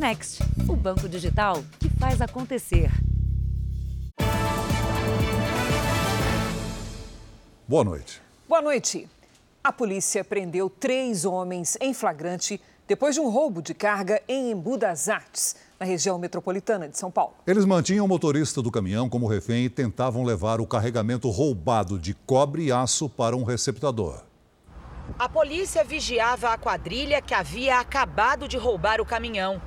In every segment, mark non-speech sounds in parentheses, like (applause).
Next, o banco digital que faz acontecer. Boa noite. Boa noite. A polícia prendeu três homens em flagrante depois de um roubo de carga em Embu das Artes, na região metropolitana de São Paulo. Eles mantinham o motorista do caminhão como refém e tentavam levar o carregamento roubado de cobre e aço para um receptador. A polícia vigiava a quadrilha que havia acabado de roubar o caminhão.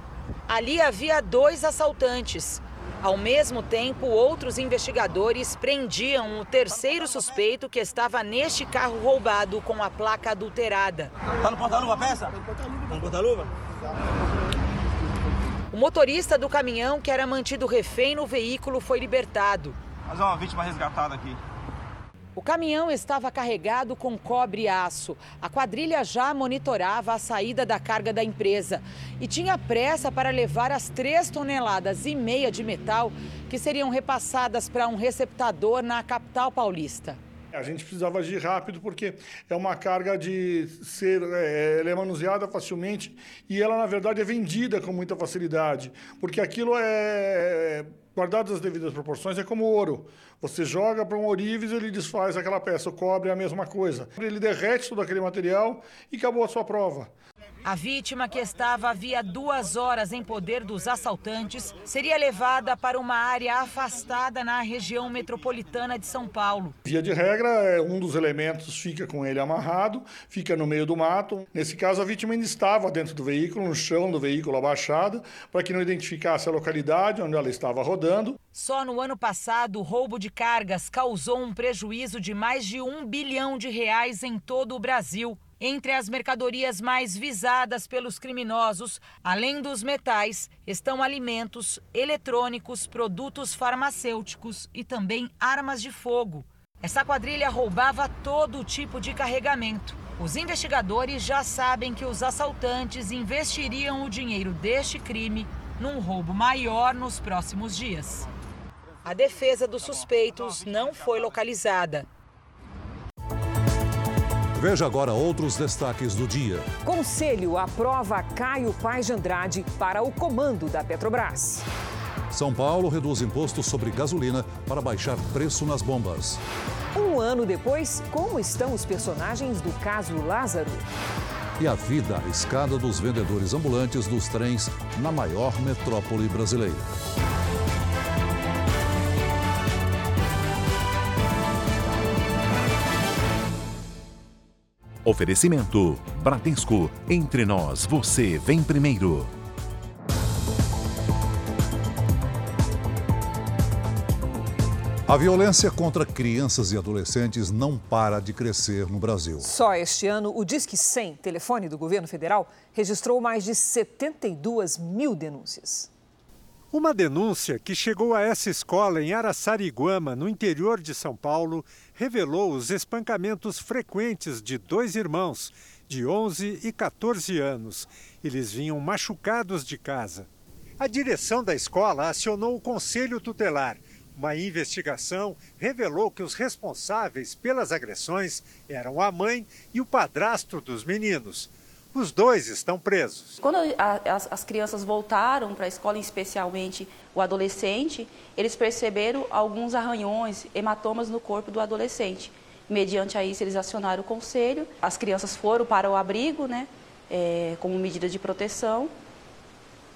Ali havia dois assaltantes. Ao mesmo tempo, outros investigadores prendiam o terceiro suspeito que estava neste carro roubado com a placa adulterada. Tá no porta-luva a peça? Tá no porta-luva? O motorista do caminhão, que era mantido refém no veículo, foi libertado. Mas é uma vítima resgatada aqui. O caminhão estava carregado com cobre e aço. A quadrilha já monitorava a saída da carga da empresa e tinha pressa para levar as três toneladas e meia de metal que seriam repassadas para um receptador na capital paulista. A gente precisava agir rápido porque é uma carga de ser, é, é manuseada facilmente e ela na verdade é vendida com muita facilidade, porque aquilo é guardadas as devidas proporções é como ouro. Você joga para um ourives, ele desfaz aquela peça. O cobre é a mesma coisa. Ele derrete todo aquele material e acabou a sua prova. A vítima, que estava havia duas horas em poder dos assaltantes, seria levada para uma área afastada na região metropolitana de São Paulo. Via de regra, é, um dos elementos fica com ele amarrado, fica no meio do mato. Nesse caso, a vítima ainda estava dentro do veículo, no chão do veículo abaixada, para que não identificasse a localidade onde ela estava rodando. Só no ano passado, o roubo de cargas causou um prejuízo de mais de um bilhão de reais em todo o Brasil. Entre as mercadorias mais visadas pelos criminosos, além dos metais, estão alimentos, eletrônicos, produtos farmacêuticos e também armas de fogo. Essa quadrilha roubava todo tipo de carregamento. Os investigadores já sabem que os assaltantes investiriam o dinheiro deste crime num roubo maior nos próximos dias. A defesa dos suspeitos não foi localizada. Veja agora outros destaques do dia. Conselho aprova Caio Paz de Andrade para o comando da Petrobras. São Paulo reduz impostos sobre gasolina para baixar preço nas bombas. Um ano depois, como estão os personagens do caso Lázaro? E a vida arriscada dos vendedores ambulantes dos trens na maior metrópole brasileira. Oferecimento: Bradesco. Entre nós, você vem primeiro. A violência contra crianças e adolescentes não para de crescer no Brasil. Só este ano, o Disque 100, telefone do governo federal, registrou mais de 72 mil denúncias. Uma denúncia que chegou a essa escola em Araçariguama, no interior de São Paulo, revelou os espancamentos frequentes de dois irmãos, de 11 e 14 anos. Eles vinham machucados de casa. A direção da escola acionou o conselho tutelar. Uma investigação revelou que os responsáveis pelas agressões eram a mãe e o padrasto dos meninos. Os dois estão presos. Quando a, as, as, crianças voltaram para a escola, especialmente o adolescente, eles perceberam alguns arranhões, hematomas no corpo do adolescente. Mediante a isso, eles acionaram o conselho. As crianças foram para o abrigo, né, é, como medida de proteção.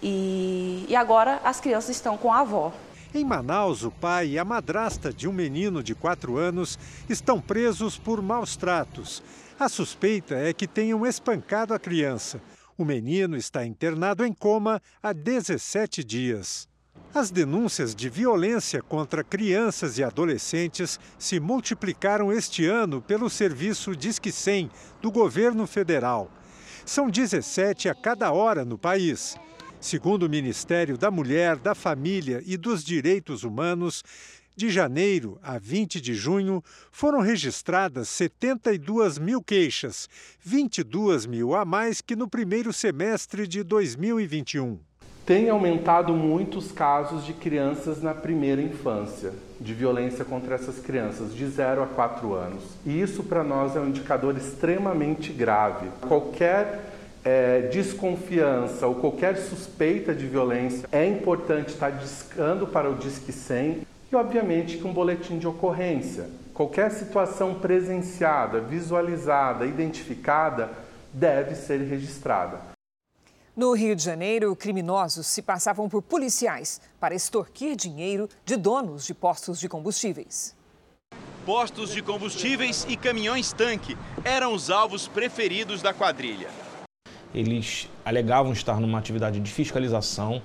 E, e agora as crianças estão com a avó. Em Manaus, o pai e a madrasta de um menino de 4 anos estão presos por maus tratos. A suspeita é que tenham espancado a criança. O menino está internado em coma há 17 dias. As denúncias de violência contra crianças e adolescentes se multiplicaram este ano pelo serviço Disque 100 do governo federal. São 17 a cada hora no país. Segundo o Ministério da Mulher, da Família e dos Direitos Humanos, de janeiro a 20 de junho, foram registradas 72 mil queixas, 22 mil a mais que no primeiro semestre de 2021. Tem aumentado muito os casos de crianças na primeira infância, de violência contra essas crianças, de 0 a 4 anos. E isso para nós é um indicador extremamente grave. Qualquer é, desconfiança ou qualquer suspeita de violência, é importante estar discando para o Disque 100 e, obviamente, que um boletim de ocorrência. Qualquer situação presenciada, visualizada, identificada deve ser registrada. No Rio de Janeiro, criminosos se passavam por policiais para extorquir dinheiro de donos de postos de combustíveis. Postos de combustíveis e caminhões-tanque eram os alvos preferidos da quadrilha. Eles alegavam estar numa atividade de fiscalização,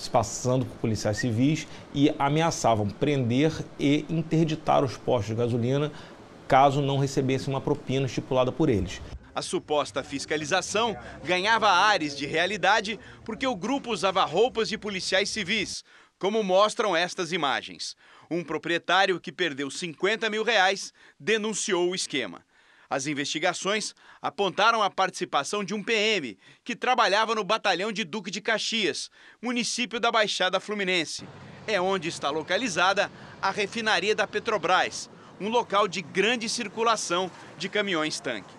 se passando por policiais civis e ameaçavam prender e interditar os postos de gasolina caso não recebessem uma propina estipulada por eles. A suposta fiscalização ganhava ares de realidade porque o grupo usava roupas de policiais civis, como mostram estas imagens. Um proprietário que perdeu 50 mil reais denunciou o esquema. As investigações apontaram a participação de um PM que trabalhava no batalhão de Duque de Caxias, município da Baixada Fluminense. É onde está localizada a refinaria da Petrobras, um local de grande circulação de caminhões-tanque.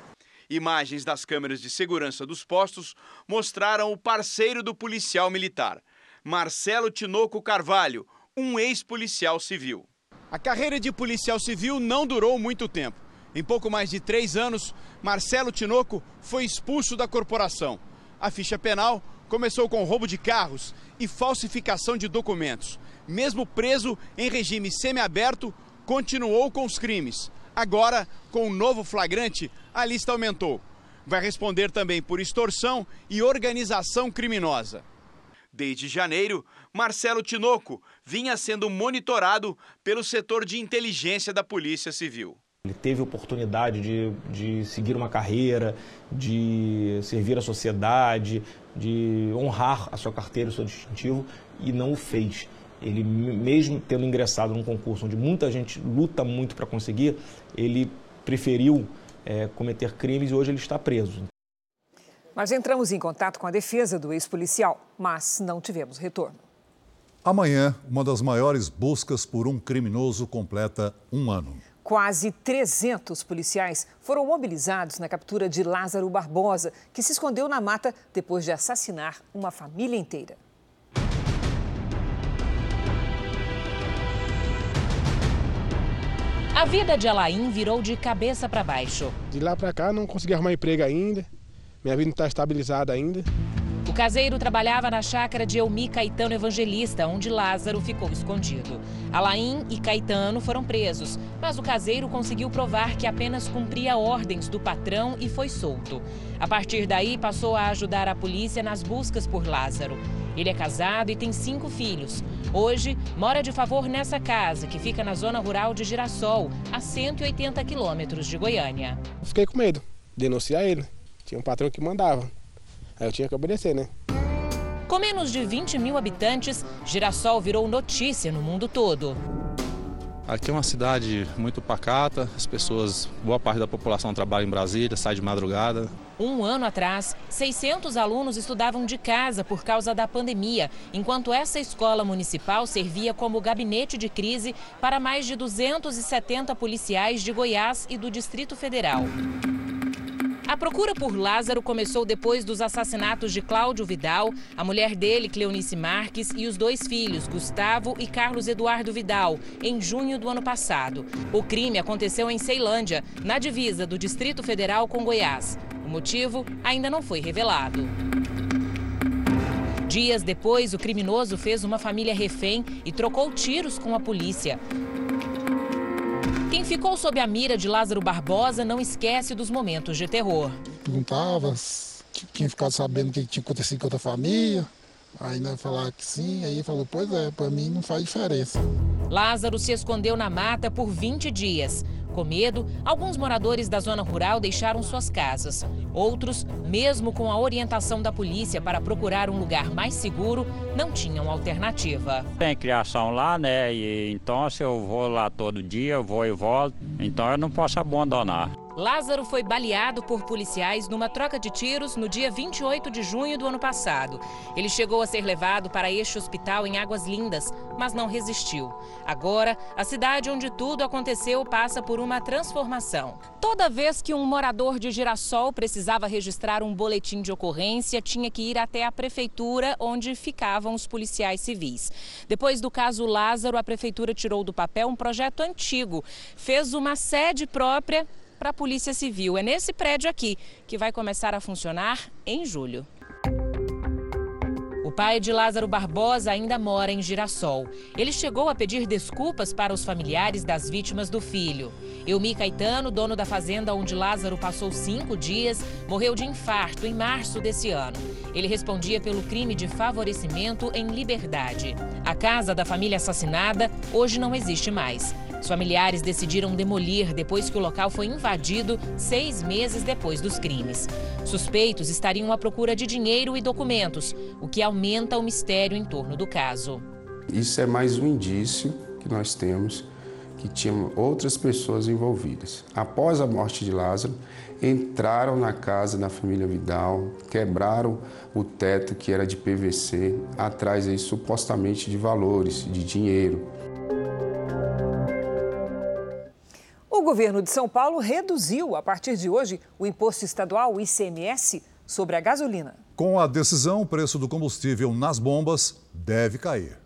Imagens das câmeras de segurança dos postos mostraram o parceiro do policial militar, Marcelo Tinoco Carvalho, um ex-policial civil. A carreira de policial civil não durou muito tempo. Em pouco mais de três anos, Marcelo Tinoco foi expulso da corporação. A ficha penal começou com roubo de carros e falsificação de documentos. Mesmo preso em regime semiaberto, continuou com os crimes. Agora, com um novo flagrante, a lista aumentou. Vai responder também por extorsão e organização criminosa. Desde janeiro, Marcelo Tinoco vinha sendo monitorado pelo setor de inteligência da Polícia Civil. Ele teve oportunidade de, de seguir uma carreira, de servir a sociedade, de honrar a sua carteira, o seu distintivo, e não o fez. Ele, mesmo tendo ingressado num concurso onde muita gente luta muito para conseguir, ele preferiu é, cometer crimes e hoje ele está preso. Nós entramos em contato com a defesa do ex-policial, mas não tivemos retorno. Amanhã, uma das maiores buscas por um criminoso completa um ano. Quase 300 policiais foram mobilizados na captura de Lázaro Barbosa, que se escondeu na mata depois de assassinar uma família inteira. A vida de Alain virou de cabeça para baixo. De lá para cá não consegui arrumar emprego ainda. Minha vida não está estabilizada ainda. O caseiro trabalhava na chácara de Elmi Caetano Evangelista, onde Lázaro ficou escondido. Alain e Caetano foram presos, mas o caseiro conseguiu provar que apenas cumpria ordens do patrão e foi solto. A partir daí, passou a ajudar a polícia nas buscas por Lázaro. Ele é casado e tem cinco filhos. Hoje, mora de favor nessa casa, que fica na zona rural de Girassol, a 180 quilômetros de Goiânia. Fiquei com medo, denunciar ele. Tinha um patrão que mandava. Aí eu tinha que obedecer, né? Com menos de 20 mil habitantes, Girassol virou notícia no mundo todo. Aqui é uma cidade muito pacata, as pessoas, boa parte da população trabalha em Brasília, sai de madrugada. Um ano atrás, 600 alunos estudavam de casa por causa da pandemia, enquanto essa escola municipal servia como gabinete de crise para mais de 270 policiais de Goiás e do Distrito Federal. A procura por Lázaro começou depois dos assassinatos de Cláudio Vidal, a mulher dele, Cleonice Marques, e os dois filhos, Gustavo e Carlos Eduardo Vidal, em junho do ano passado. O crime aconteceu em Ceilândia, na divisa do Distrito Federal com Goiás. O motivo ainda não foi revelado. Dias depois, o criminoso fez uma família refém e trocou tiros com a polícia. Quem ficou sob a mira de Lázaro Barbosa não esquece dos momentos de terror. Perguntava, tinha ficado sabendo o que tinha acontecido com outra família. Aí nós falar que sim, aí falou, pois é, para mim não faz diferença. Lázaro se escondeu na mata por 20 dias. Com medo, alguns moradores da zona rural deixaram suas casas. Outros, mesmo com a orientação da polícia para procurar um lugar mais seguro, não tinham alternativa. Tem criação lá, né? E então se eu vou lá todo dia, eu vou e volto, então eu não posso abandonar. Lázaro foi baleado por policiais numa troca de tiros no dia 28 de junho do ano passado. Ele chegou a ser levado para este hospital em Águas Lindas, mas não resistiu. Agora, a cidade onde tudo aconteceu passa por uma transformação. Toda vez que um morador de Girassol precisava registrar um boletim de ocorrência, tinha que ir até a prefeitura onde ficavam os policiais civis. Depois do caso Lázaro, a prefeitura tirou do papel um projeto antigo, fez uma sede própria para a Polícia Civil. É nesse prédio aqui que vai começar a funcionar em julho. O pai de Lázaro Barbosa ainda mora em Girassol. Ele chegou a pedir desculpas para os familiares das vítimas do filho. Elmi Caetano, dono da fazenda onde Lázaro passou cinco dias, morreu de infarto em março desse ano. Ele respondia pelo crime de favorecimento em liberdade. A casa da família assassinada hoje não existe mais. Os familiares decidiram demolir depois que o local foi invadido seis meses depois dos crimes. Suspeitos estariam à procura de dinheiro e documentos, o que aumenta o mistério em torno do caso. Isso é mais um indício que nós temos que tinham outras pessoas envolvidas. Após a morte de Lázaro, entraram na casa da família Vidal, quebraram o teto que era de PVC, atrás aí supostamente de valores, de dinheiro. Governo de São Paulo reduziu, a partir de hoje, o imposto estadual, o ICMS, sobre a gasolina. Com a decisão, o preço do combustível nas bombas deve cair.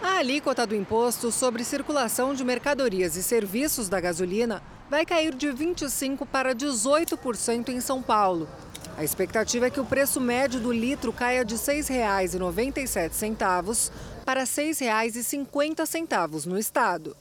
A alíquota do imposto sobre circulação de mercadorias e serviços da gasolina vai cair de 25% para 18% em São Paulo. A expectativa é que o preço médio do litro caia de R$ 6,97 para R$ 6,50 no estado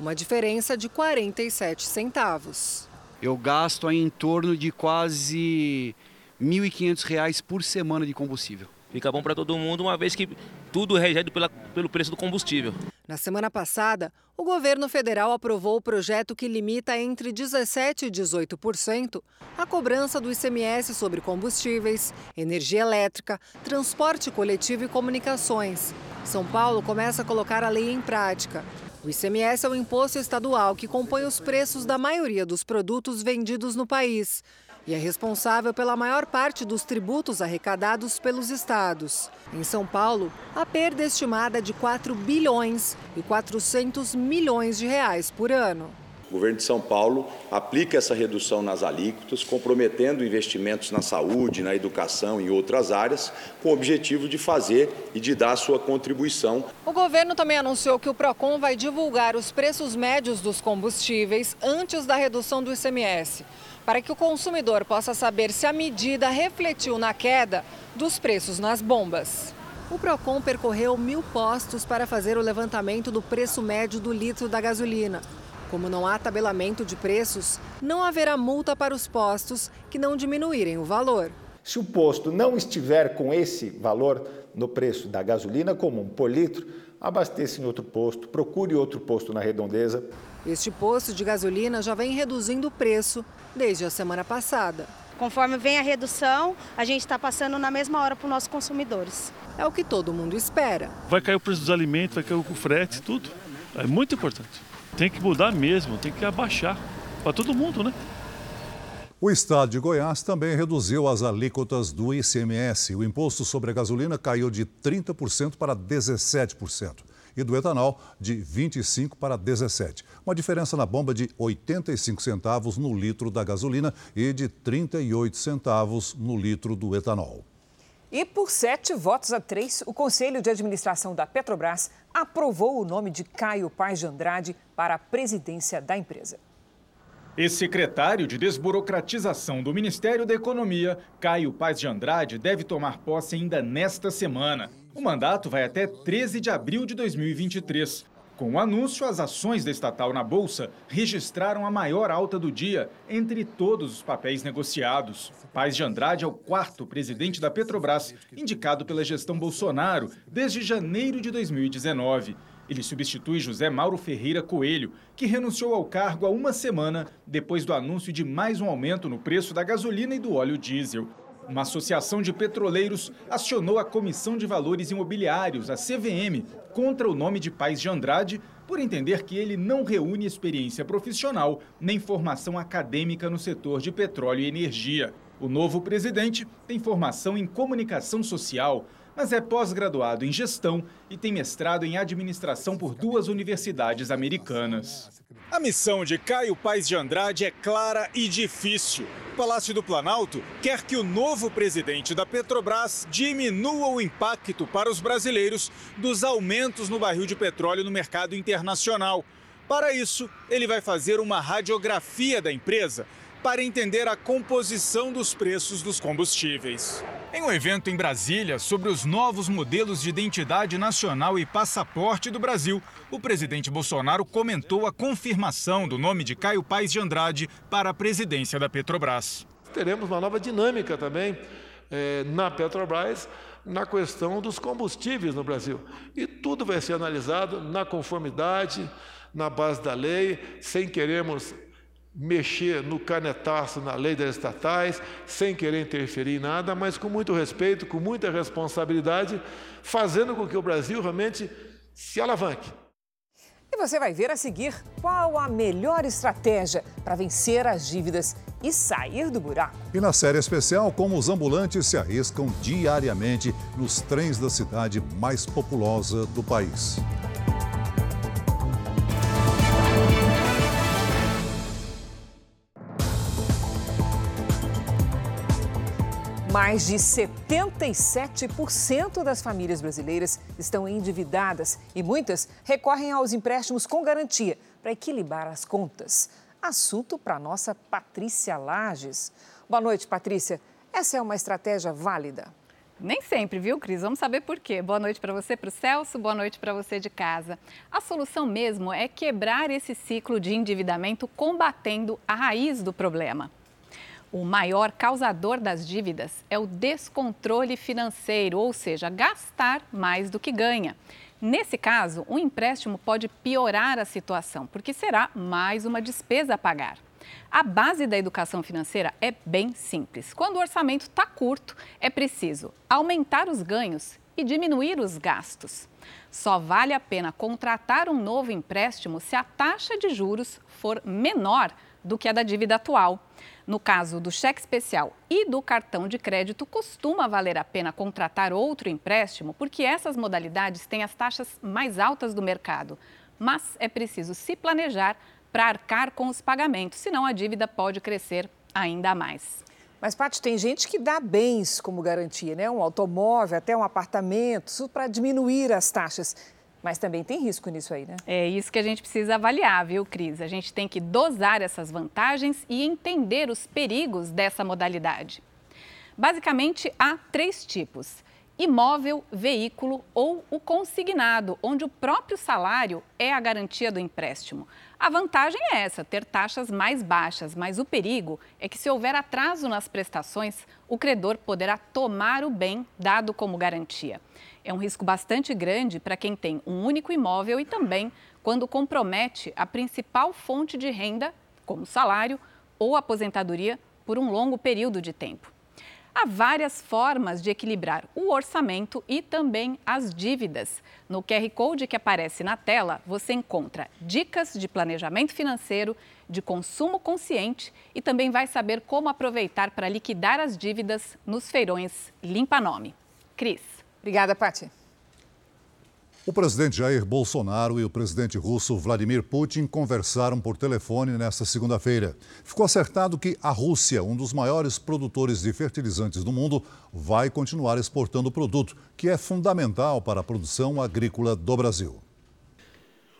uma diferença de 47 centavos. Eu gasto em torno de quase R$ 1.500 por semana de combustível. Fica bom para todo mundo, uma vez que tudo é regido pela, pelo preço do combustível. Na semana passada, o governo federal aprovou o projeto que limita entre 17% e 18% a cobrança do ICMS sobre combustíveis, energia elétrica, transporte coletivo e comunicações. São Paulo começa a colocar a lei em prática. O ICMS é o imposto estadual que compõe os preços da maioria dos produtos vendidos no país e é responsável pela maior parte dos tributos arrecadados pelos estados. Em São Paulo, a perda é estimada de 4 bilhões e 400 milhões de reais por ano. O governo de São Paulo aplica essa redução nas alíquotas, comprometendo investimentos na saúde, na educação e outras áreas, com o objetivo de fazer e de dar a sua contribuição. O governo também anunciou que o PROCON vai divulgar os preços médios dos combustíveis antes da redução do ICMS, para que o consumidor possa saber se a medida refletiu na queda dos preços nas bombas. O PROCON percorreu mil postos para fazer o levantamento do preço médio do litro da gasolina. Como não há tabelamento de preços, não haverá multa para os postos que não diminuírem o valor. Se o posto não estiver com esse valor no preço da gasolina comum por litro, abasteça em outro posto, procure outro posto na redondeza. Este posto de gasolina já vem reduzindo o preço desde a semana passada. Conforme vem a redução, a gente está passando na mesma hora para os nossos consumidores. É o que todo mundo espera. Vai cair o preço dos alimentos, vai cair o frete, tudo. É muito importante. Tem que mudar mesmo, tem que abaixar para todo mundo, né? O estado de Goiás também reduziu as alíquotas do ICMS. O imposto sobre a gasolina caiu de 30% para 17% e do etanol de 25 para 17. Uma diferença na bomba de 85 centavos no litro da gasolina e de 38 centavos no litro do etanol. E por sete votos a três, o Conselho de Administração da Petrobras aprovou o nome de Caio Paz de Andrade para a presidência da empresa. Ex-secretário de Desburocratização do Ministério da Economia, Caio Paz de Andrade, deve tomar posse ainda nesta semana. O mandato vai até 13 de abril de 2023. Com o anúncio, as ações da estatal na Bolsa registraram a maior alta do dia entre todos os papéis negociados. Paz de Andrade é o quarto presidente da Petrobras, indicado pela gestão Bolsonaro desde janeiro de 2019. Ele substitui José Mauro Ferreira Coelho, que renunciou ao cargo há uma semana depois do anúncio de mais um aumento no preço da gasolina e do óleo diesel. Uma associação de petroleiros acionou a Comissão de Valores Imobiliários, a CVM, contra o nome de Paz de Andrade por entender que ele não reúne experiência profissional nem formação acadêmica no setor de petróleo e energia. O novo presidente tem formação em comunicação social, mas é pós-graduado em gestão e tem mestrado em administração por duas universidades americanas. A missão de Caio Paes de Andrade é clara e difícil. O Palácio do Planalto quer que o novo presidente da Petrobras diminua o impacto para os brasileiros dos aumentos no barril de petróleo no mercado internacional. Para isso, ele vai fazer uma radiografia da empresa para entender a composição dos preços dos combustíveis. Em um evento em Brasília sobre os novos modelos de identidade nacional e passaporte do Brasil, o presidente Bolsonaro comentou a confirmação do nome de Caio Paes de Andrade para a presidência da Petrobras. Teremos uma nova dinâmica também eh, na Petrobras na questão dos combustíveis no Brasil. E tudo vai ser analisado na conformidade, na base da lei, sem queremos mexer no canetaço na lei das estatais, sem querer interferir em nada, mas com muito respeito, com muita responsabilidade, fazendo com que o Brasil realmente se alavanque. E você vai ver a seguir qual a melhor estratégia para vencer as dívidas e sair do buraco. E na série especial, como os ambulantes se arriscam diariamente nos trens da cidade mais populosa do país. Mais de 77% das famílias brasileiras estão endividadas e muitas recorrem aos empréstimos com garantia para equilibrar as contas. Assunto para nossa Patrícia Lages. Boa noite, Patrícia. Essa é uma estratégia válida? Nem sempre, viu, Cris? Vamos saber por quê. Boa noite para você, para o Celso, boa noite para você de casa. A solução mesmo é quebrar esse ciclo de endividamento combatendo a raiz do problema. O maior causador das dívidas é o descontrole financeiro, ou seja, gastar mais do que ganha. Nesse caso, um empréstimo pode piorar a situação, porque será mais uma despesa a pagar. A base da educação financeira é bem simples. Quando o orçamento está curto, é preciso aumentar os ganhos e diminuir os gastos. Só vale a pena contratar um novo empréstimo se a taxa de juros for menor do que a da dívida atual. No caso do cheque especial e do cartão de crédito, costuma valer a pena contratar outro empréstimo, porque essas modalidades têm as taxas mais altas do mercado. Mas é preciso se planejar para arcar com os pagamentos, senão a dívida pode crescer ainda mais. Mas, Paty, tem gente que dá bens como garantia, né? Um automóvel, até um apartamento, para diminuir as taxas. Mas também tem risco nisso aí, né? É isso que a gente precisa avaliar, viu, Cris? A gente tem que dosar essas vantagens e entender os perigos dessa modalidade. Basicamente, há três tipos: imóvel, veículo ou o consignado, onde o próprio salário é a garantia do empréstimo. A vantagem é essa, ter taxas mais baixas, mas o perigo é que, se houver atraso nas prestações, o credor poderá tomar o bem dado como garantia. É um risco bastante grande para quem tem um único imóvel e também quando compromete a principal fonte de renda, como salário ou aposentadoria, por um longo período de tempo. Há várias formas de equilibrar o orçamento e também as dívidas. No QR Code que aparece na tela, você encontra dicas de planejamento financeiro, de consumo consciente e também vai saber como aproveitar para liquidar as dívidas nos feirões Limpa Nome. Cris. Obrigada, Paty. O presidente Jair Bolsonaro e o presidente russo Vladimir Putin conversaram por telefone nesta segunda-feira. Ficou acertado que a Rússia, um dos maiores produtores de fertilizantes do mundo, vai continuar exportando o produto, que é fundamental para a produção agrícola do Brasil.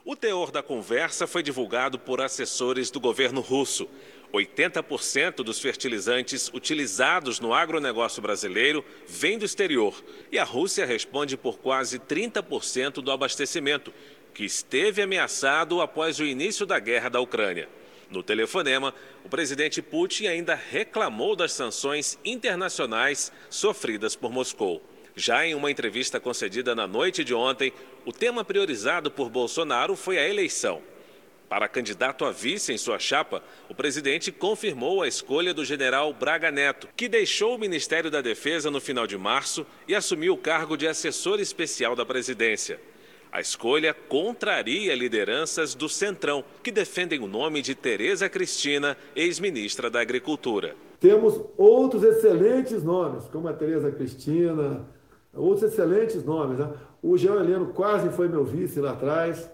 O teor da conversa foi divulgado por assessores do governo russo. 80% dos fertilizantes utilizados no agronegócio brasileiro vêm do exterior e a Rússia responde por quase 30% do abastecimento, que esteve ameaçado após o início da guerra da Ucrânia. No telefonema, o presidente Putin ainda reclamou das sanções internacionais sofridas por Moscou. Já em uma entrevista concedida na noite de ontem, o tema priorizado por Bolsonaro foi a eleição. Para candidato a vice em sua chapa, o presidente confirmou a escolha do general Braga Neto, que deixou o Ministério da Defesa no final de março e assumiu o cargo de assessor especial da presidência. A escolha contraria lideranças do Centrão, que defendem o nome de Tereza Cristina, ex-ministra da Agricultura. Temos outros excelentes nomes, como a Tereza Cristina, outros excelentes nomes. Né? O Jean Heleno quase foi meu vice lá atrás,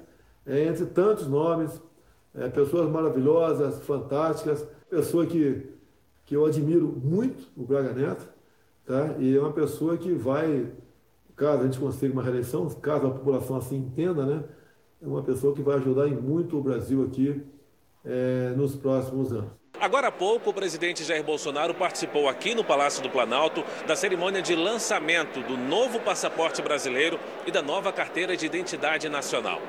é, entre tantos nomes, é, pessoas maravilhosas, fantásticas, pessoa que, que eu admiro muito, o Braga Neto, tá? e é uma pessoa que vai caso a gente consiga uma reeleição, caso a população assim entenda, né, é uma pessoa que vai ajudar em muito o Brasil aqui é, nos próximos anos. Agora há pouco, o presidente Jair Bolsonaro participou aqui no Palácio do Planalto da cerimônia de lançamento do novo passaporte brasileiro e da nova carteira de identidade nacional.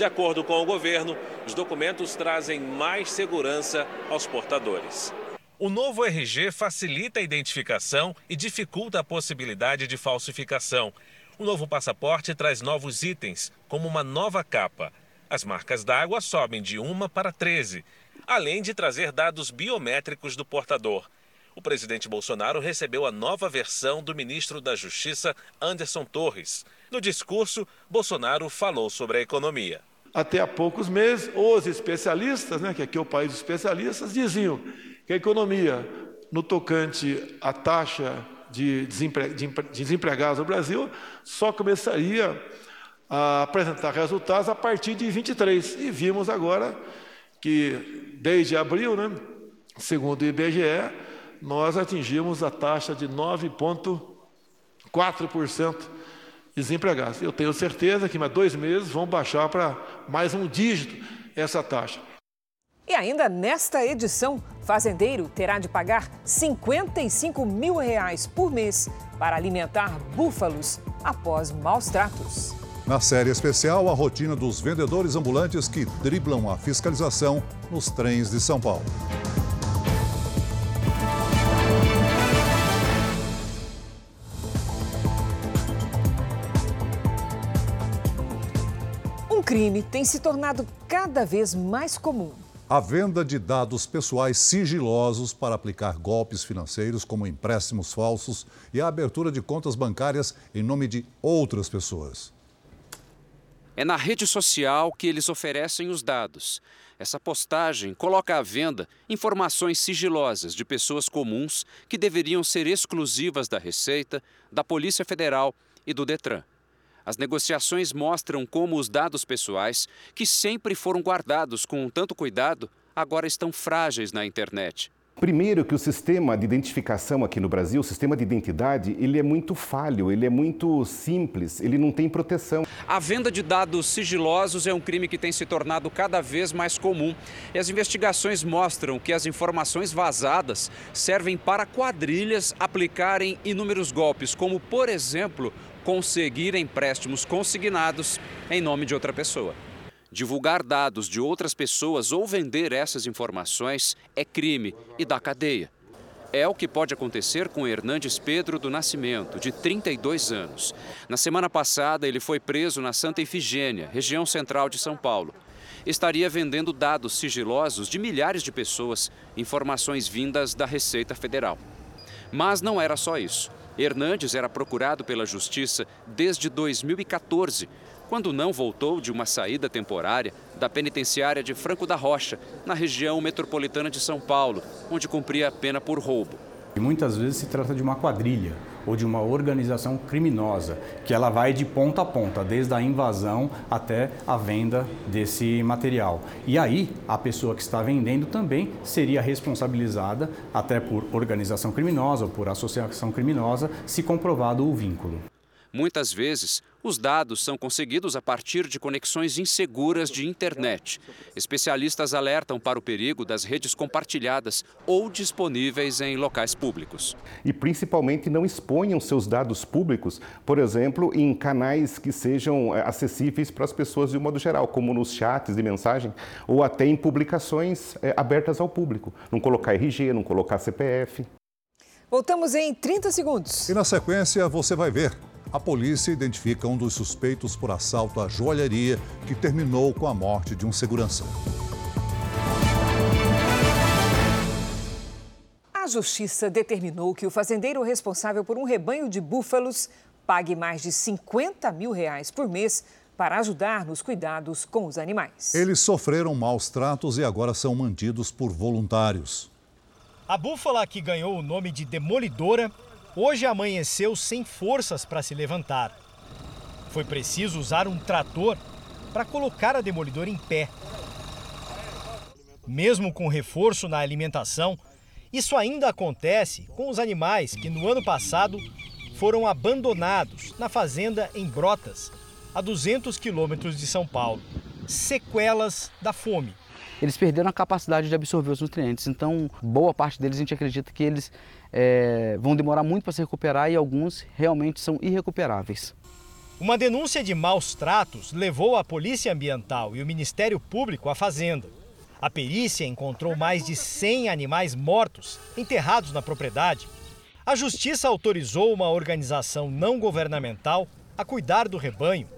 De acordo com o governo, os documentos trazem mais segurança aos portadores. O novo RG facilita a identificação e dificulta a possibilidade de falsificação. O novo passaporte traz novos itens, como uma nova capa. As marcas d'água sobem de uma para 13, além de trazer dados biométricos do portador. O presidente Bolsonaro recebeu a nova versão do ministro da Justiça, Anderson Torres. No discurso, Bolsonaro falou sobre a economia. Até há poucos meses, os especialistas, né, que aqui é o país dos especialistas, diziam que a economia, no tocante à taxa de, desempre, de desempregados no Brasil, só começaria a apresentar resultados a partir de 23. E vimos agora que, desde abril, né, segundo o IBGE, nós atingimos a taxa de 9,4% desempregados. Eu tenho certeza que mais dois meses vão baixar para mais um dígito essa taxa. E ainda nesta edição, fazendeiro terá de pagar 55 mil reais por mês para alimentar búfalos após maus tratos. Na série especial, a rotina dos vendedores ambulantes que driblam a fiscalização nos trens de São Paulo. Crime tem se tornado cada vez mais comum a venda de dados pessoais sigilosos para aplicar golpes financeiros, como empréstimos falsos e a abertura de contas bancárias em nome de outras pessoas. É na rede social que eles oferecem os dados. Essa postagem coloca à venda informações sigilosas de pessoas comuns que deveriam ser exclusivas da Receita, da Polícia Federal e do Detran. As negociações mostram como os dados pessoais, que sempre foram guardados com tanto cuidado, agora estão frágeis na internet. Primeiro que o sistema de identificação aqui no Brasil, o sistema de identidade, ele é muito falho, ele é muito simples, ele não tem proteção. A venda de dados sigilosos é um crime que tem se tornado cada vez mais comum. E as investigações mostram que as informações vazadas servem para quadrilhas aplicarem inúmeros golpes, como, por exemplo, conseguir empréstimos consignados em nome de outra pessoa. Divulgar dados de outras pessoas ou vender essas informações é crime e dá cadeia. É o que pode acontecer com Hernandes Pedro do Nascimento, de 32 anos. Na semana passada, ele foi preso na Santa Ifigênia, região central de São Paulo. Estaria vendendo dados sigilosos de milhares de pessoas, informações vindas da Receita Federal. Mas não era só isso. Hernandes era procurado pela Justiça desde 2014, quando não voltou de uma saída temporária da penitenciária de Franco da Rocha, na região metropolitana de São Paulo, onde cumpria a pena por roubo. E muitas vezes se trata de uma quadrilha ou de uma organização criminosa, que ela vai de ponta a ponta, desde a invasão até a venda desse material. E aí, a pessoa que está vendendo também seria responsabilizada até por organização criminosa ou por associação criminosa, se comprovado o vínculo. Muitas vezes, os dados são conseguidos a partir de conexões inseguras de internet. Especialistas alertam para o perigo das redes compartilhadas ou disponíveis em locais públicos. E principalmente não exponham seus dados públicos, por exemplo, em canais que sejam eh, acessíveis para as pessoas de um modo geral, como nos chats de mensagem ou até em publicações é, abertas ao público. Não colocar RG, não colocar CPF. Voltamos em 30 segundos. E na sequência você vai ver a polícia identifica um dos suspeitos por assalto à joalheria que terminou com a morte de um segurança. A justiça determinou que o fazendeiro responsável por um rebanho de búfalos pague mais de 50 mil reais por mês para ajudar nos cuidados com os animais. Eles sofreram maus tratos e agora são mantidos por voluntários. A búfala, que ganhou o nome de Demolidora, hoje amanheceu sem forças para se levantar. Foi preciso usar um trator para colocar a demolidora em pé. Mesmo com reforço na alimentação, isso ainda acontece com os animais que no ano passado foram abandonados na fazenda em Brotas, a 200 quilômetros de São Paulo. Sequelas da fome. Eles perderam a capacidade de absorver os nutrientes, então boa parte deles a gente acredita que eles é, vão demorar muito para se recuperar e alguns realmente são irrecuperáveis. Uma denúncia de maus tratos levou a Polícia Ambiental e o Ministério Público à fazenda. A perícia encontrou mais de 100 animais mortos enterrados na propriedade. A Justiça autorizou uma organização não governamental a cuidar do rebanho,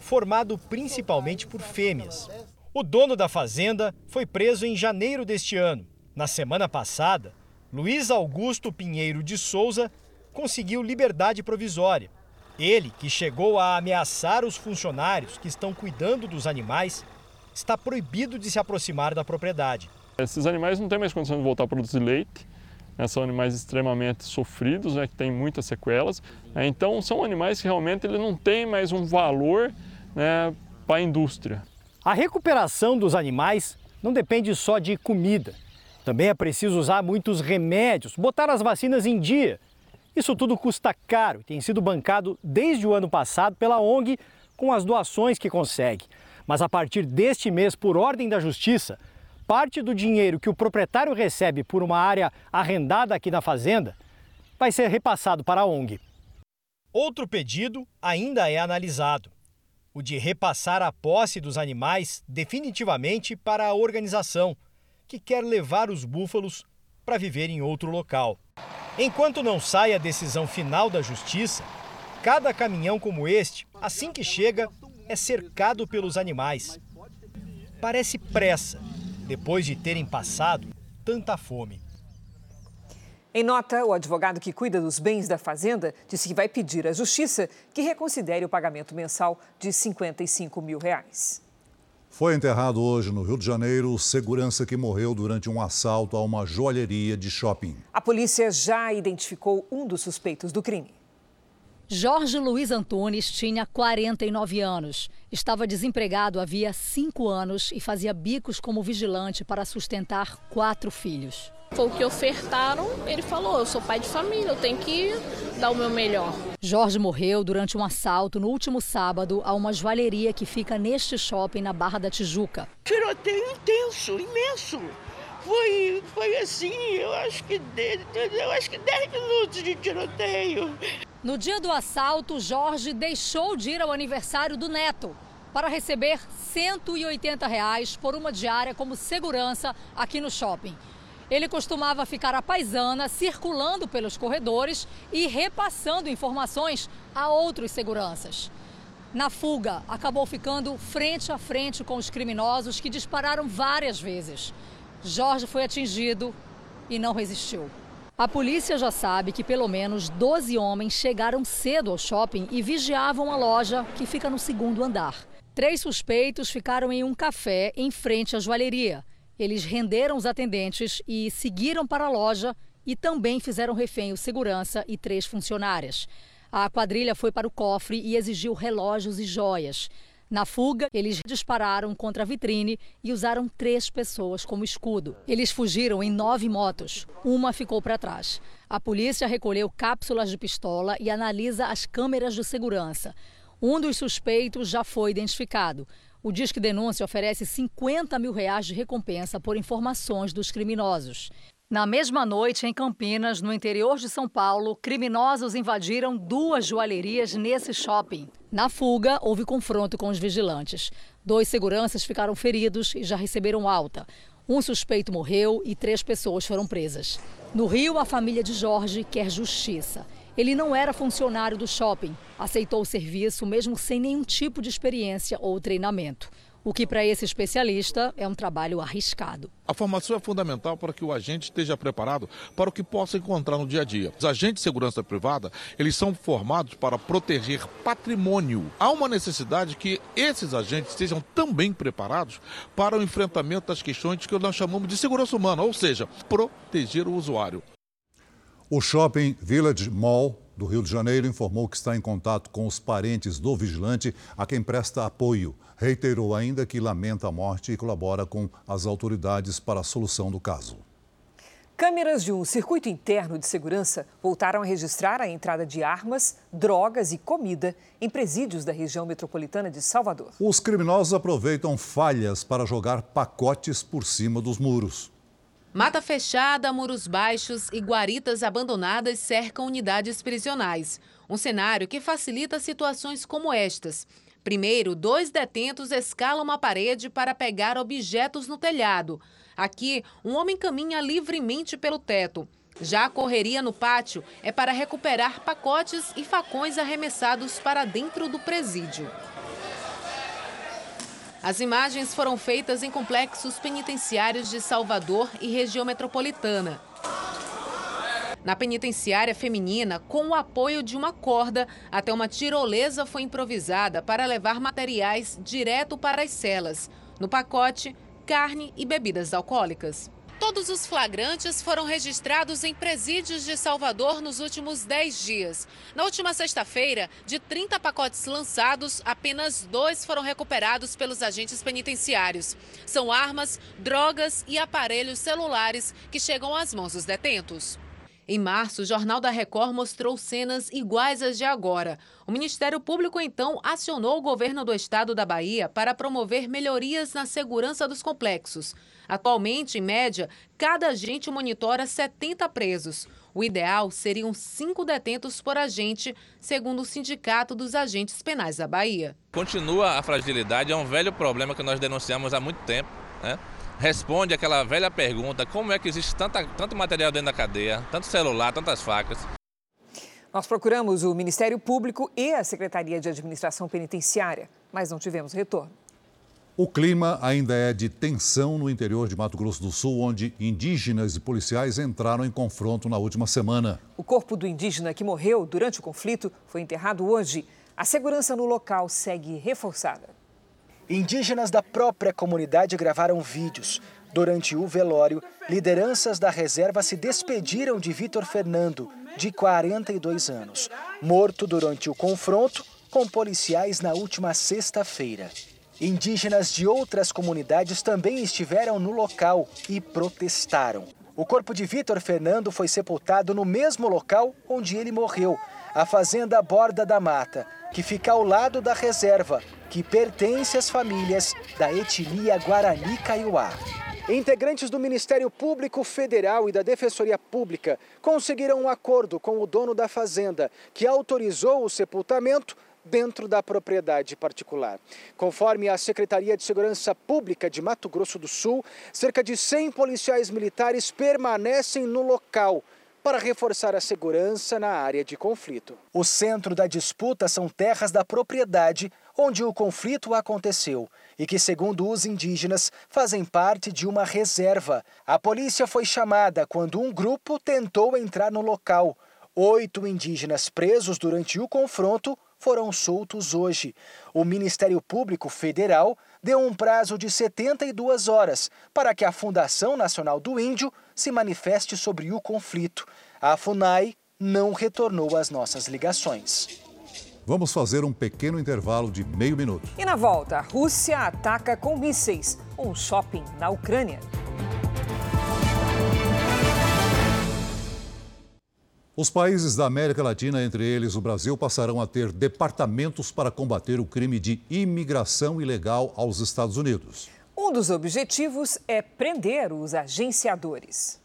formado principalmente por fêmeas. O dono da fazenda foi preso em janeiro deste ano. Na semana passada, Luiz Augusto Pinheiro de Souza conseguiu liberdade provisória. Ele, que chegou a ameaçar os funcionários que estão cuidando dos animais, está proibido de se aproximar da propriedade. Esses animais não têm mais condição de voltar a produzir leite, né? são animais extremamente sofridos, né? que têm muitas sequelas. Né? Então, são animais que realmente ele não têm mais um valor né, para a indústria. A recuperação dos animais não depende só de comida. Também é preciso usar muitos remédios, botar as vacinas em dia. Isso tudo custa caro e tem sido bancado desde o ano passado pela ONG com as doações que consegue. Mas a partir deste mês, por ordem da Justiça, parte do dinheiro que o proprietário recebe por uma área arrendada aqui na fazenda vai ser repassado para a ONG. Outro pedido ainda é analisado: o de repassar a posse dos animais definitivamente para a organização, que quer levar os búfalos para viver em outro local. Enquanto não sai a decisão final da Justiça, cada caminhão como este, assim que chega, é cercado pelos animais. Parece pressa, depois de terem passado tanta fome. Em nota, o advogado que cuida dos bens da Fazenda disse que vai pedir à Justiça que reconsidere o pagamento mensal de 55 mil reais. Foi enterrado hoje no Rio de Janeiro o segurança que morreu durante um assalto a uma joalheria de shopping. A polícia já identificou um dos suspeitos do crime. Jorge Luiz Antunes tinha 49 anos. Estava desempregado havia cinco anos e fazia bicos como vigilante para sustentar quatro filhos. Foi o que ofertaram, ele falou: eu sou pai de família, eu tenho que dar o meu melhor. Jorge morreu durante um assalto no último sábado a uma joalheria que fica neste shopping na Barra da Tijuca. Tiroteio intenso, imenso. Foi, foi assim, eu acho que eu acho que 10 minutos de tiroteio. No dia do assalto, Jorge deixou de ir ao aniversário do neto para receber 180 reais por uma diária como segurança aqui no shopping. Ele costumava ficar à paisana, circulando pelos corredores e repassando informações a outros seguranças. Na fuga, acabou ficando frente a frente com os criminosos que dispararam várias vezes. Jorge foi atingido e não resistiu. A polícia já sabe que pelo menos 12 homens chegaram cedo ao shopping e vigiavam a loja, que fica no segundo andar. Três suspeitos ficaram em um café em frente à joalheria. Eles renderam os atendentes e seguiram para a loja e também fizeram refém o segurança e três funcionárias. A quadrilha foi para o cofre e exigiu relógios e joias. Na fuga, eles dispararam contra a vitrine e usaram três pessoas como escudo. Eles fugiram em nove motos. Uma ficou para trás. A polícia recolheu cápsulas de pistola e analisa as câmeras de segurança. Um dos suspeitos já foi identificado. O Disque Denúncia oferece 50 mil reais de recompensa por informações dos criminosos. Na mesma noite, em Campinas, no interior de São Paulo, criminosos invadiram duas joalherias nesse shopping. Na fuga, houve confronto com os vigilantes. Dois seguranças ficaram feridos e já receberam alta. Um suspeito morreu e três pessoas foram presas. No Rio, a família de Jorge quer justiça. Ele não era funcionário do shopping, aceitou o serviço mesmo sem nenhum tipo de experiência ou treinamento. o que para esse especialista é um trabalho arriscado. A formação é fundamental para que o agente esteja preparado para o que possa encontrar no dia a dia. Os agentes de segurança privada, eles são formados para proteger patrimônio. Há uma necessidade que esses agentes estejam também preparados para o enfrentamento das questões que nós chamamos de segurança humana, ou seja, proteger o usuário. O Shopping Village Mall do Rio de Janeiro informou que está em contato com os parentes do vigilante a quem presta apoio. Reiterou ainda que lamenta a morte e colabora com as autoridades para a solução do caso. Câmeras de um circuito interno de segurança voltaram a registrar a entrada de armas, drogas e comida em presídios da região metropolitana de Salvador. Os criminosos aproveitam falhas para jogar pacotes por cima dos muros. Mata fechada, muros baixos e guaritas abandonadas cercam unidades prisionais. Um cenário que facilita situações como estas. Primeiro, dois detentos escalam uma parede para pegar objetos no telhado. Aqui, um homem caminha livremente pelo teto. Já a correria no pátio é para recuperar pacotes e facões arremessados para dentro do presídio. As imagens foram feitas em complexos penitenciários de Salvador e região metropolitana. Na penitenciária feminina, com o apoio de uma corda, até uma tirolesa foi improvisada para levar materiais direto para as celas. No pacote, carne e bebidas alcoólicas. Todos os flagrantes foram registrados em presídios de Salvador nos últimos 10 dias. Na última sexta-feira, de 30 pacotes lançados, apenas dois foram recuperados pelos agentes penitenciários. São armas, drogas e aparelhos celulares que chegam às mãos dos detentos. Em março, o Jornal da Record mostrou cenas iguais às de agora. O Ministério Público então acionou o governo do estado da Bahia para promover melhorias na segurança dos complexos. Atualmente, em média, cada agente monitora 70 presos. O ideal seriam cinco detentos por agente, segundo o Sindicato dos Agentes Penais da Bahia. Continua a fragilidade, é um velho problema que nós denunciamos há muito tempo. Né? Responde aquela velha pergunta: como é que existe tanta, tanto material dentro da cadeia, tanto celular, tantas facas? Nós procuramos o Ministério Público e a Secretaria de Administração Penitenciária, mas não tivemos retorno. O clima ainda é de tensão no interior de Mato Grosso do Sul, onde indígenas e policiais entraram em confronto na última semana. O corpo do indígena que morreu durante o conflito foi enterrado hoje. A segurança no local segue reforçada. Indígenas da própria comunidade gravaram vídeos. Durante o velório, lideranças da reserva se despediram de Vitor Fernando, de 42 anos, morto durante o confronto com policiais na última sexta-feira. Indígenas de outras comunidades também estiveram no local e protestaram. O corpo de Vitor Fernando foi sepultado no mesmo local onde ele morreu, a fazenda Borda da Mata, que fica ao lado da reserva, que pertence às famílias da etnia Guarani Kaiowá. Integrantes do Ministério Público Federal e da Defensoria Pública conseguiram um acordo com o dono da fazenda, que autorizou o sepultamento dentro da propriedade particular. Conforme a Secretaria de Segurança Pública de Mato Grosso do Sul, cerca de 100 policiais militares permanecem no local para reforçar a segurança na área de conflito. O centro da disputa são terras da propriedade onde o conflito aconteceu e que, segundo os indígenas, fazem parte de uma reserva. A polícia foi chamada quando um grupo tentou entrar no local. Oito indígenas presos durante o confronto foram soltos hoje. O Ministério Público Federal deu um prazo de 72 horas para que a Fundação Nacional do Índio se manifeste sobre o conflito. A FUNAI não retornou às nossas ligações. Vamos fazer um pequeno intervalo de meio minuto. E na volta, a Rússia ataca com mísseis um shopping na Ucrânia. Os países da América Latina, entre eles o Brasil, passarão a ter departamentos para combater o crime de imigração ilegal aos Estados Unidos. Um dos objetivos é prender os agenciadores.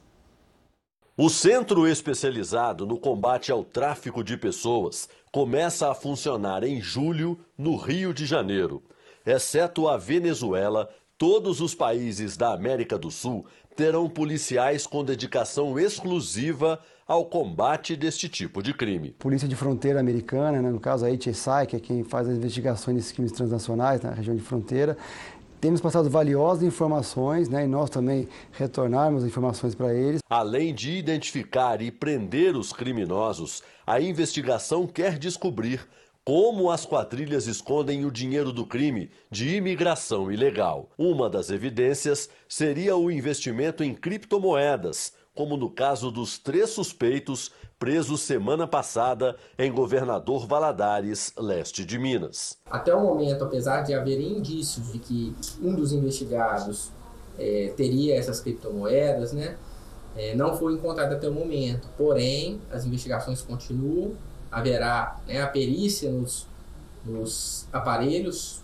O Centro Especializado no Combate ao Tráfico de Pessoas começa a funcionar em julho no Rio de Janeiro. Exceto a Venezuela, todos os países da América do Sul terão policiais com dedicação exclusiva ao combate deste tipo de crime. Polícia de Fronteira Americana, né, no caso a HSI, que é quem faz as investigações desses crimes transnacionais na região de fronteira, tem nos passado valiosas informações, né, e nós também retornarmos informações para eles. Além de identificar e prender os criminosos, a investigação quer descobrir como as quadrilhas escondem o dinheiro do crime de imigração ilegal. Uma das evidências seria o investimento em criptomoedas, como no caso dos três suspeitos presos semana passada em Governador Valadares, leste de Minas. Até o momento, apesar de haver indícios de que um dos investigados é, teria essas criptomoedas, né, é, não foi encontrado até o momento. Porém, as investigações continuam haverá né, a perícia nos, nos aparelhos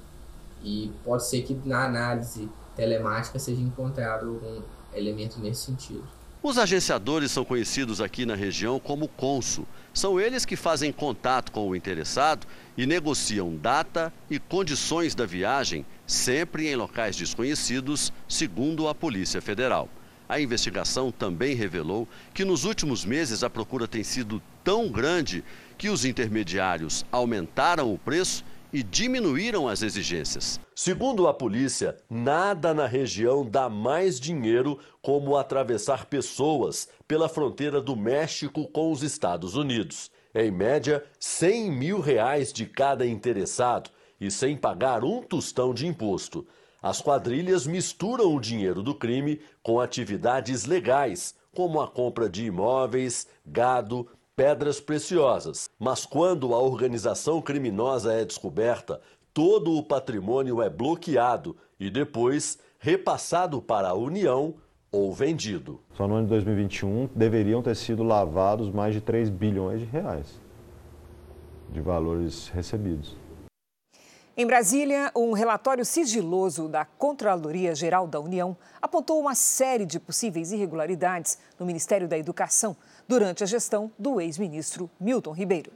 e pode ser que na análise telemática seja encontrado algum elemento nesse sentido. Os agenciadores são conhecidos aqui na região como consul. São eles que fazem contato com o interessado e negociam data e condições da viagem, sempre em locais desconhecidos, segundo a Polícia Federal. A investigação também revelou que nos últimos meses a procura tem sido tão grande que os intermediários aumentaram o preço e diminuíram as exigências. Segundo a polícia, nada na região dá mais dinheiro como atravessar pessoas pela fronteira do México com os Estados Unidos. Em média, 100 mil reais de cada interessado e sem pagar um tostão de imposto. As quadrilhas misturam o dinheiro do crime com atividades legais, como a compra de imóveis, gado, pedras preciosas. Mas quando a organização criminosa é descoberta, todo o patrimônio é bloqueado e depois repassado para a União ou vendido. Só no ano de 2021 deveriam ter sido lavados mais de 3 bilhões de reais de valores recebidos. Em Brasília, um relatório sigiloso da Controladoria Geral da União apontou uma série de possíveis irregularidades no Ministério da Educação durante a gestão do ex-ministro Milton Ribeiro.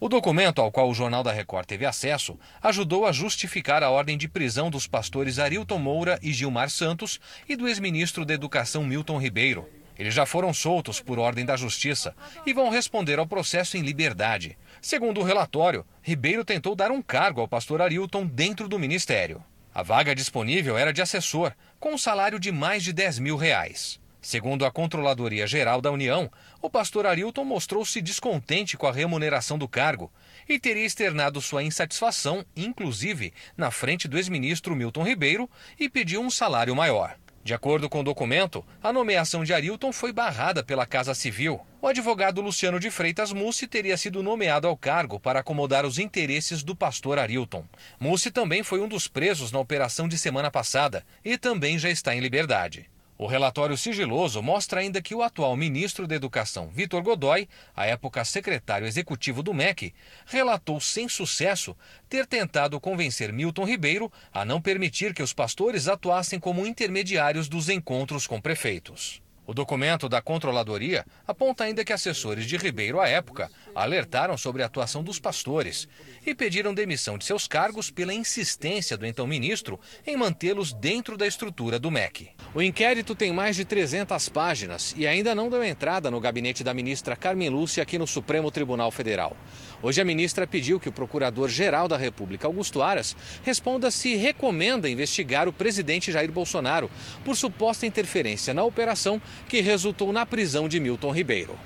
O documento ao qual o Jornal da Record teve acesso ajudou a justificar a ordem de prisão dos pastores Arilton Moura e Gilmar Santos e do ex-ministro da Educação Milton Ribeiro. Eles já foram soltos por ordem da Justiça e vão responder ao processo em liberdade. Segundo o relatório, Ribeiro tentou dar um cargo ao pastor Arilton dentro do ministério. A vaga disponível era de assessor, com um salário de mais de 10 mil reais. Segundo a Controladoria Geral da União, o pastor Arilton mostrou-se descontente com a remuneração do cargo e teria externado sua insatisfação, inclusive na frente do ex-ministro Milton Ribeiro, e pediu um salário maior. De acordo com o documento, a nomeação de Arilton foi barrada pela Casa Civil. O advogado Luciano de Freitas Mussi teria sido nomeado ao cargo para acomodar os interesses do pastor Arilton. Mussi também foi um dos presos na operação de semana passada e também já está em liberdade. O relatório sigiloso mostra ainda que o atual ministro da Educação, Vitor Godoy, à época secretário executivo do MEC, relatou sem sucesso ter tentado convencer Milton Ribeiro a não permitir que os pastores atuassem como intermediários dos encontros com prefeitos. O documento da Controladoria aponta ainda que assessores de Ribeiro à época alertaram sobre a atuação dos pastores e pediram demissão de seus cargos pela insistência do então ministro em mantê-los dentro da estrutura do MEC. O inquérito tem mais de 300 páginas e ainda não deu entrada no gabinete da ministra Carmen Lúcia aqui no Supremo Tribunal Federal. Hoje a ministra pediu que o Procurador-Geral da República, Augusto Aras, responda se recomenda investigar o presidente Jair Bolsonaro por suposta interferência na operação que resultou na prisão de Milton Ribeiro.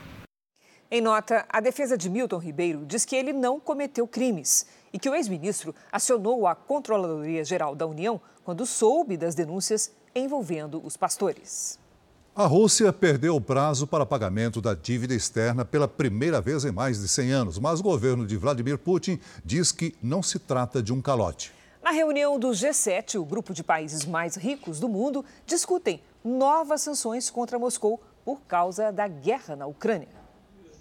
Em nota, a defesa de Milton Ribeiro diz que ele não cometeu crimes e que o ex-ministro acionou a Controladoria Geral da União quando soube das denúncias envolvendo os pastores. A Rússia perdeu o prazo para pagamento da dívida externa pela primeira vez em mais de 100 anos, mas o governo de Vladimir Putin diz que não se trata de um calote. Na reunião do G7, o grupo de países mais ricos do mundo discutem novas sanções contra Moscou por causa da guerra na Ucrânia.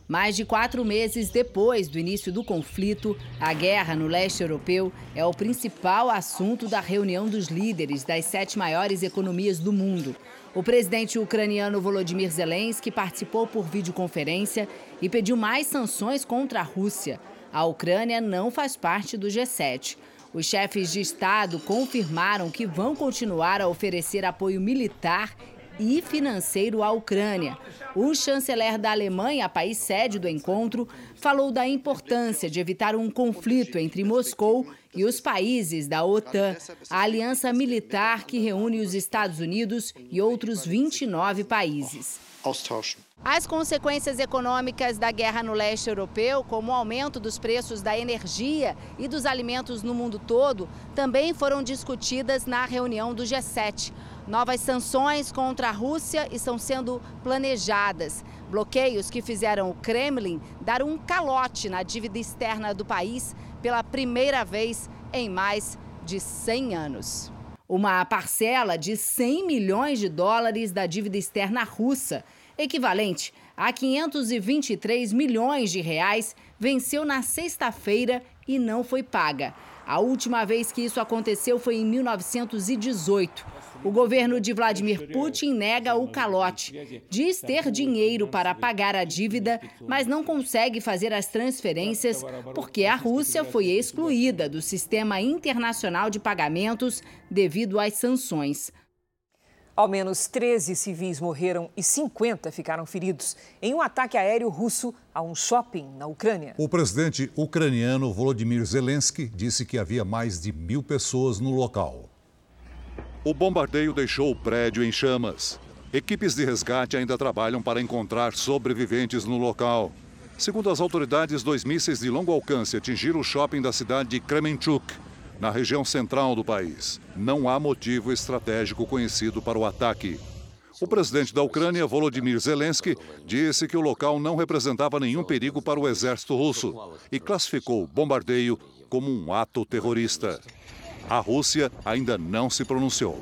Mais de quatro meses depois do início do conflito, a guerra no leste europeu é o principal assunto da reunião dos líderes das sete maiores economias do mundo. O presidente ucraniano Volodymyr Zelensky participou por videoconferência e pediu mais sanções contra a Rússia. A Ucrânia não faz parte do G7. Os chefes de Estado confirmaram que vão continuar a oferecer apoio militar e financeiro à Ucrânia. O chanceler da Alemanha, país sede do encontro, falou da importância de evitar um conflito entre Moscou e os países da OTAN, a aliança militar que reúne os Estados Unidos e outros 29 países. As consequências econômicas da guerra no leste europeu, como o aumento dos preços da energia e dos alimentos no mundo todo, também foram discutidas na reunião do G7. Novas sanções contra a Rússia estão sendo planejadas. Bloqueios que fizeram o Kremlin dar um calote na dívida externa do país pela primeira vez em mais de 100 anos. Uma parcela de 100 milhões de dólares da dívida externa russa equivalente a 523 milhões de reais, venceu na sexta-feira e não foi paga. A última vez que isso aconteceu foi em 1918. O governo de Vladimir Putin nega o calote. Diz ter dinheiro para pagar a dívida, mas não consegue fazer as transferências porque a Rússia foi excluída do sistema internacional de pagamentos devido às sanções. Ao menos 13 civis morreram e 50 ficaram feridos em um ataque aéreo russo a um shopping na Ucrânia. O presidente ucraniano Volodymyr Zelensky disse que havia mais de mil pessoas no local. O bombardeio deixou o prédio em chamas. Equipes de resgate ainda trabalham para encontrar sobreviventes no local. Segundo as autoridades, dois mísseis de longo alcance atingiram o shopping da cidade de Kremenchuk, na região central do país. Não há motivo estratégico conhecido para o ataque. O presidente da Ucrânia, Volodymyr Zelensky, disse que o local não representava nenhum perigo para o exército russo e classificou o bombardeio como um ato terrorista. A Rússia ainda não se pronunciou.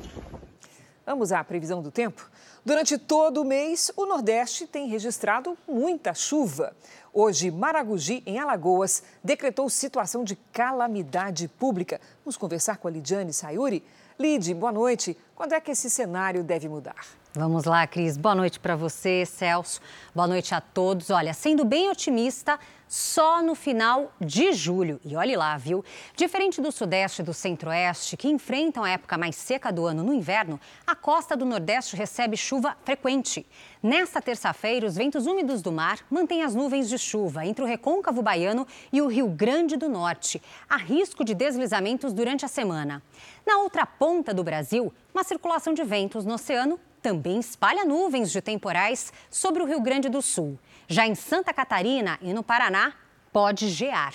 Vamos à previsão do tempo? Durante todo o mês, o Nordeste tem registrado muita chuva. Hoje, Maragogi, em Alagoas, decretou situação de calamidade pública. Vamos conversar com a Lidiane Sayuri. Lid, boa noite. Quando é que esse cenário deve mudar? Vamos lá, Cris. Boa noite para você, Celso. Boa noite a todos. Olha, sendo bem otimista, só no final de julho. E olhe lá, viu? Diferente do Sudeste e do Centro-Oeste, que enfrentam a época mais seca do ano no inverno, a costa do Nordeste recebe chuva frequente. Nesta terça-feira, os ventos úmidos do mar mantêm as nuvens de chuva entre o recôncavo baiano e o Rio Grande do Norte. Há risco de deslizamentos durante a semana. Na outra ponta do Brasil, uma circulação de ventos no oceano também espalha nuvens de temporais sobre o Rio Grande do Sul. Já em Santa Catarina e no Paraná, pode gear.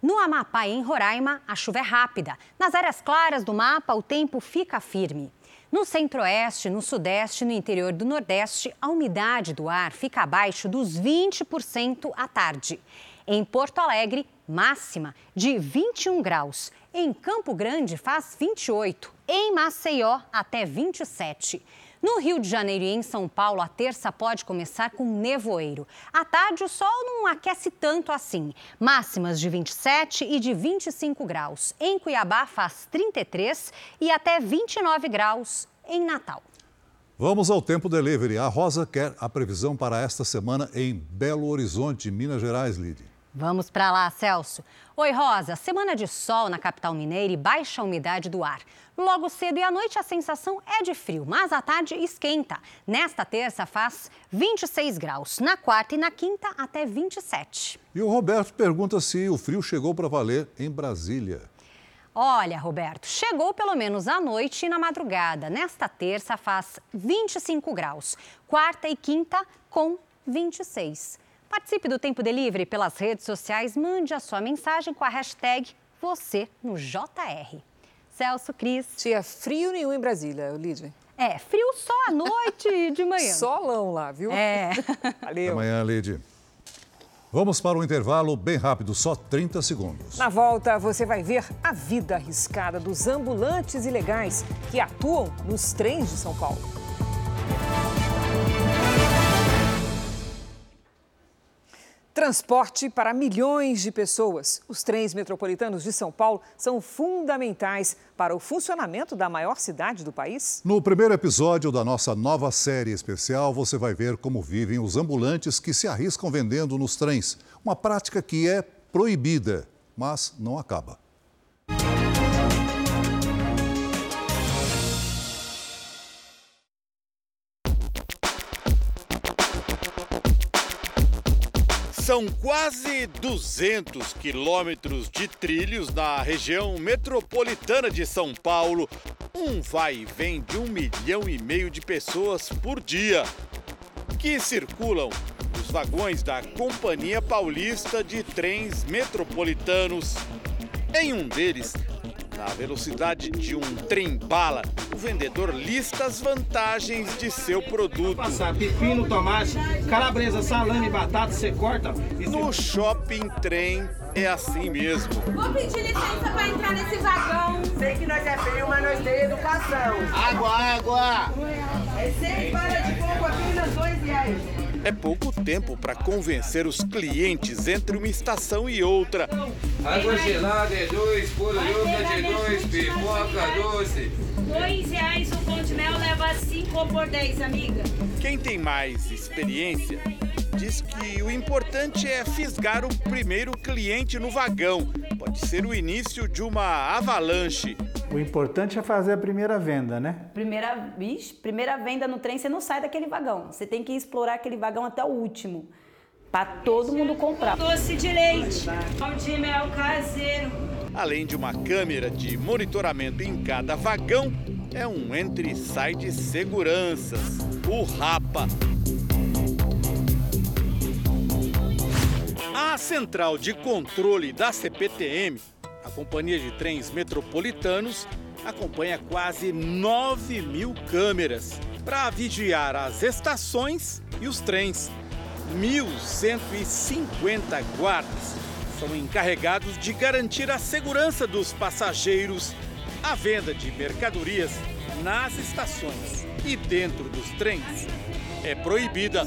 No Amapá e em Roraima, a chuva é rápida. Nas áreas claras do mapa, o tempo fica firme. No centro-oeste, no sudeste e no interior do nordeste, a umidade do ar fica abaixo dos 20% à tarde. Em Porto Alegre, máxima de 21 graus. Em Campo Grande, faz 28. Em Maceió, até 27. No Rio de Janeiro e em São Paulo, a terça pode começar com nevoeiro. À tarde, o sol não aquece tanto assim. Máximas de 27 e de 25 graus. Em Cuiabá, faz 33 e até 29 graus em Natal. Vamos ao tempo delivery. A Rosa quer a previsão para esta semana em Belo Horizonte, Minas Gerais, Lídia. Vamos para lá, Celso. Oi, Rosa. Semana de sol na capital mineira e baixa umidade do ar. Logo cedo e à noite a sensação é de frio, mas à tarde esquenta. Nesta terça faz 26 graus. Na quarta e na quinta, até 27. E o Roberto pergunta se o frio chegou para valer em Brasília. Olha, Roberto, chegou pelo menos à noite e na madrugada. Nesta terça faz 25 graus. Quarta e quinta com 26. Participe do Tempo Delivery pelas redes sociais. Mande a sua mensagem com a hashtag você no JR. Celso Cris. Tinha frio nenhum em Brasília, Lídia. É, frio só à noite e de manhã. (laughs) Solão lá, viu? É. (laughs) Valeu. Até amanhã, Lídia. Vamos para o um intervalo bem rápido, só 30 segundos. Na volta, você vai ver a vida arriscada dos ambulantes ilegais que atuam nos trens de São Paulo. Transporte para milhões de pessoas. Os trens metropolitanos de São Paulo são fundamentais para o funcionamento da maior cidade do país. No primeiro episódio da nossa nova série especial, você vai ver como vivem os ambulantes que se arriscam vendendo nos trens. Uma prática que é proibida, mas não acaba. São quase 200 quilômetros de trilhos na região metropolitana de São Paulo. Um vai e vem de um milhão e meio de pessoas por dia que circulam nos vagões da Companhia Paulista de Trens Metropolitanos. Em um deles, na velocidade de um trem-bala, o vendedor lista as vantagens de seu produto. Passar pepino, tomate, calabresa, salame, batata, você corta. No shopping trem é assim mesmo. Vou pedir licença para entrar nesse vagão. Sei que nós é feio, mas nós temos educação. Água, água! É seis para de coco apenas dois reais. É pouco tempo para convencer os clientes entre uma estação e outra. Água gelada é dois, puro yoga de dois, pipoca doce. Dois reais o pão de mel leva cinco por dez, amiga. Quem tem mais experiência diz que o importante é fisgar o primeiro cliente no vagão. Pode ser o início de uma avalanche. O importante é fazer a primeira venda, né? Primeira, vixe, primeira venda no trem, você não sai daquele vagão. Você tem que explorar aquele vagão até o último. Para todo mundo comprar. Doce de leite, pão de mel caseiro. Além de uma câmera de monitoramento em cada vagão, é um entre e sai de seguranças, o RAPA. A central de controle da CPTM, a Companhia de Trens Metropolitanos, acompanha quase 9 mil câmeras para vigiar as estações e os trens. 1.150 guardas são encarregados de garantir a segurança dos passageiros, a venda de mercadorias nas estações e dentro dos trens é proibida.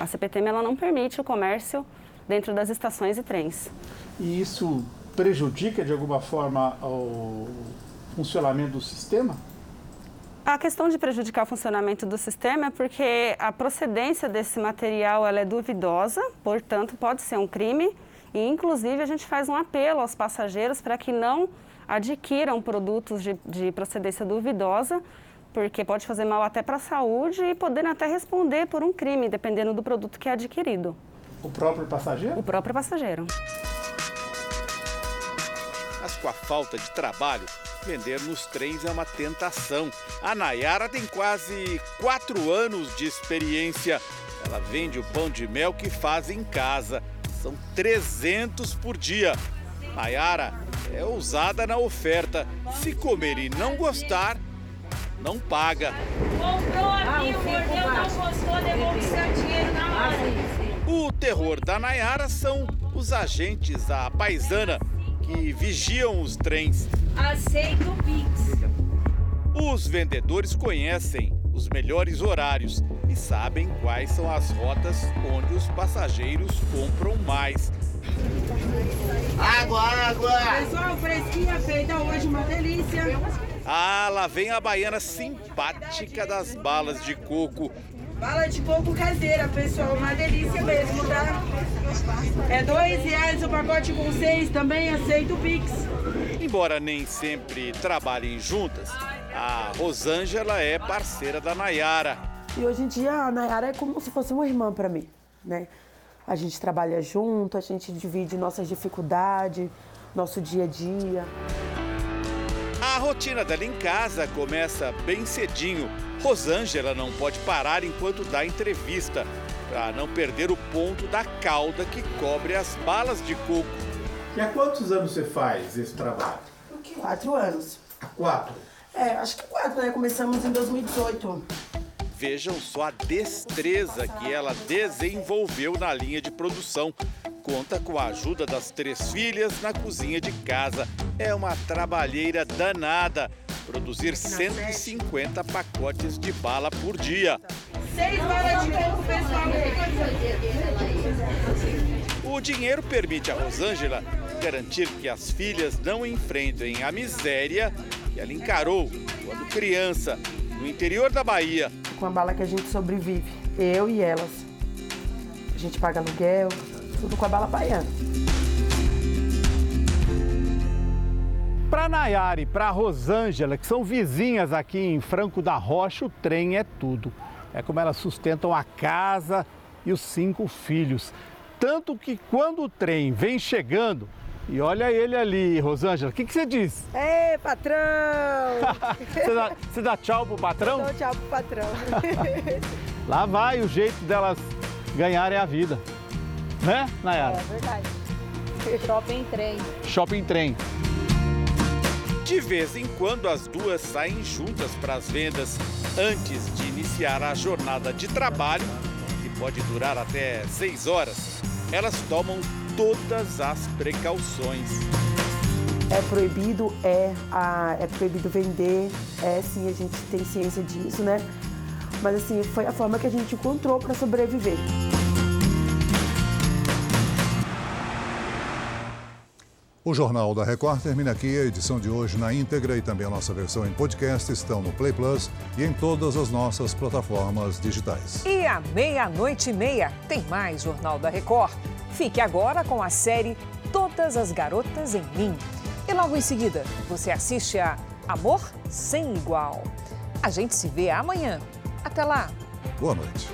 A CPTM ela não permite o comércio dentro das estações e trens. E isso prejudica de alguma forma o funcionamento do sistema? A questão de prejudicar o funcionamento do sistema é porque a procedência desse material ela é duvidosa, portanto pode ser um crime e inclusive a gente faz um apelo aos passageiros para que não adquiram produtos de, de procedência duvidosa, porque pode fazer mal até para a saúde e podendo até responder por um crime, dependendo do produto que é adquirido. O próprio passageiro? O próprio passageiro. Com a falta de trabalho, vender nos trens é uma tentação. A Nayara tem quase quatro anos de experiência. Ela vende o pão de mel que faz em casa. São 300 por dia. Nayara é ousada na oferta. Se comer e não gostar, não paga. Comprou aqui, mordeu, não gostou, devolve seu dinheiro na hora. O terror da Nayara são os agentes, a paisana, que vigiam os trens. Aceito o Pix. Os vendedores conhecem os melhores horários e sabem quais são as rotas onde os passageiros compram mais. Água, água! Pessoal, fresquinha feita hoje, uma delícia. Ah, lá vem a baiana simpática das balas de coco. Bala de coco caseira, pessoal, uma delícia mesmo, tá? É dois reais o pacote com seis, também aceito o Pix. Embora nem sempre trabalhem juntas, a Rosângela é parceira da Nayara. E hoje em dia a Nayara é como se fosse uma irmã para mim, né? A gente trabalha junto, a gente divide nossas dificuldades, nosso dia a dia. A rotina dela em casa começa bem cedinho. Rosângela não pode parar enquanto dá entrevista, para não perder o ponto da cauda que cobre as balas de coco. E há quantos anos você faz esse trabalho? Quatro anos. Há quatro? É, acho que quatro, né? Começamos em 2018. Vejam só a destreza que ela desenvolveu na linha de produção. Conta com a ajuda das três filhas na cozinha de casa. É uma trabalheira danada. Produzir 150 pacotes de bala por dia. Seis balas de coco, pessoal. O dinheiro permite a Rosângela garantir que as filhas não enfrentem a miséria que ela encarou quando criança, no interior da Bahia. Com a bala que a gente sobrevive, eu e elas. A gente paga aluguel, tudo com a bala baiana. Para Nayara e para Rosângela, que são vizinhas aqui em Franco da Rocha, o trem é tudo. É como elas sustentam a casa e os cinco filhos. Tanto que quando o trem vem chegando, e olha ele ali, Rosângela, o que, que você diz? Ei, patrão! (laughs) você, dá, você dá tchau pro patrão? Dou tchau pro patrão. (laughs) Lá vai o jeito delas ganharem a vida. Né, Nayara? É verdade. Shopping trem. Shopping trem. De vez em quando as duas saem juntas para as vendas antes de iniciar a jornada de trabalho, que pode durar até seis horas. Elas tomam todas as precauções. É proibido, é, a, é proibido vender, é sim, a gente tem ciência disso, né? Mas assim, foi a forma que a gente encontrou para sobreviver. O Jornal da Record termina aqui. A edição de hoje na íntegra e também a nossa versão em podcast estão no Play Plus e em todas as nossas plataformas digitais. E à meia-noite e meia tem mais Jornal da Record. Fique agora com a série Todas as Garotas em Mim. E logo em seguida, você assiste a Amor Sem Igual. A gente se vê amanhã. Até lá! Boa noite.